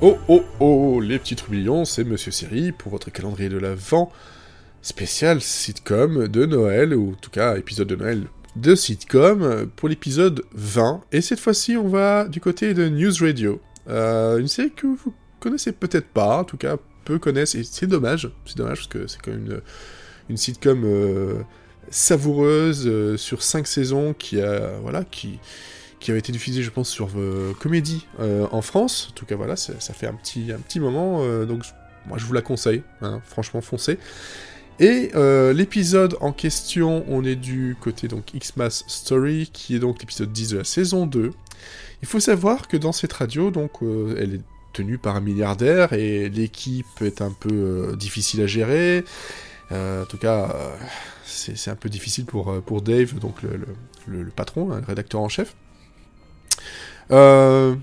Oh oh oh, les petits trublions, c'est Monsieur Siri pour votre calendrier de l'Avent spécial sitcom de Noël, ou en tout cas épisode de Noël de sitcom, pour l'épisode 20. Et cette fois-ci, on va du côté de News Radio. Euh, une série que vous connaissez peut-être pas, en tout cas peu connaissent, et c'est dommage, c'est dommage parce que c'est quand même une, sitcom euh, savoureuse euh, sur 5 saisons qui a, voilà, qui qui avait été diffusée, je pense, sur euh, Comédie euh, en France. En tout cas, voilà, ça, fait un petit, un petit moment, euh, donc moi je vous la conseille, hein, franchement foncez. Et euh, l'épisode en question, on est du côté donc X-Mass Story, qui est donc l'épisode 10 de la saison 2. Il faut savoir que dans cette radio, donc, elle est tenue par un milliardaire et l'équipe est un peu difficile à gérer. En tout cas, c'est un peu difficile pour, pour Dave, donc le patron, hein, le rédacteur en chef. Euh,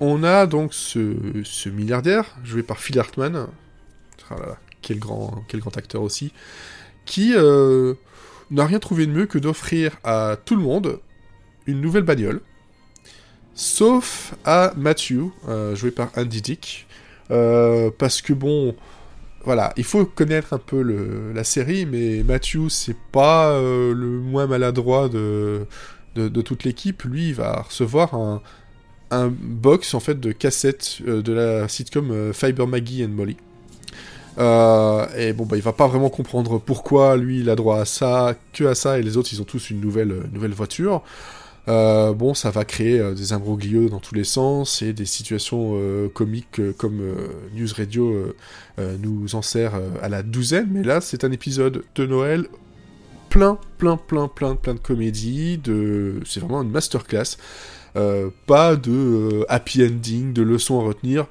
on a donc ce, milliardaire, joué par Phil Hartman, ah quel grand, acteur aussi, qui euh, n'a rien trouvé de mieux que d'offrir à tout le monde une nouvelle bagnole, sauf à Matthew, euh, joué par Andy Dick, parce que bon, voilà, il faut connaître un peu la série, mais Matthew, c'est pas le moins maladroit de, de, toute l'équipe. Lui, il va recevoir un, box en fait de cassettes euh, de la sitcom euh, Fiber Maggie and Molly. Euh, et bon, bah, il va pas vraiment comprendre pourquoi lui il a droit à ça, que à ça, et les autres ils ont tous une nouvelle, euh, nouvelle voiture. Bon, ça va créer des imbroglios dans tous les sens et des situations comiques comme News Radio nous en sert à la douzaine, mais là c'est un épisode de Noël plein, plein, plein, plein, plein de comédies, de... c'est vraiment une masterclass. Euh, pas de euh, happy ending, de leçons à retenir.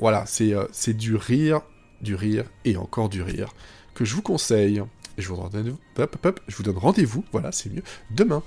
Voilà, c'est euh, c'est du rire, du rire et encore du rire que je vous conseille. Et je vous donne, je vous donne rendez-vous, voilà, c'est mieux, demain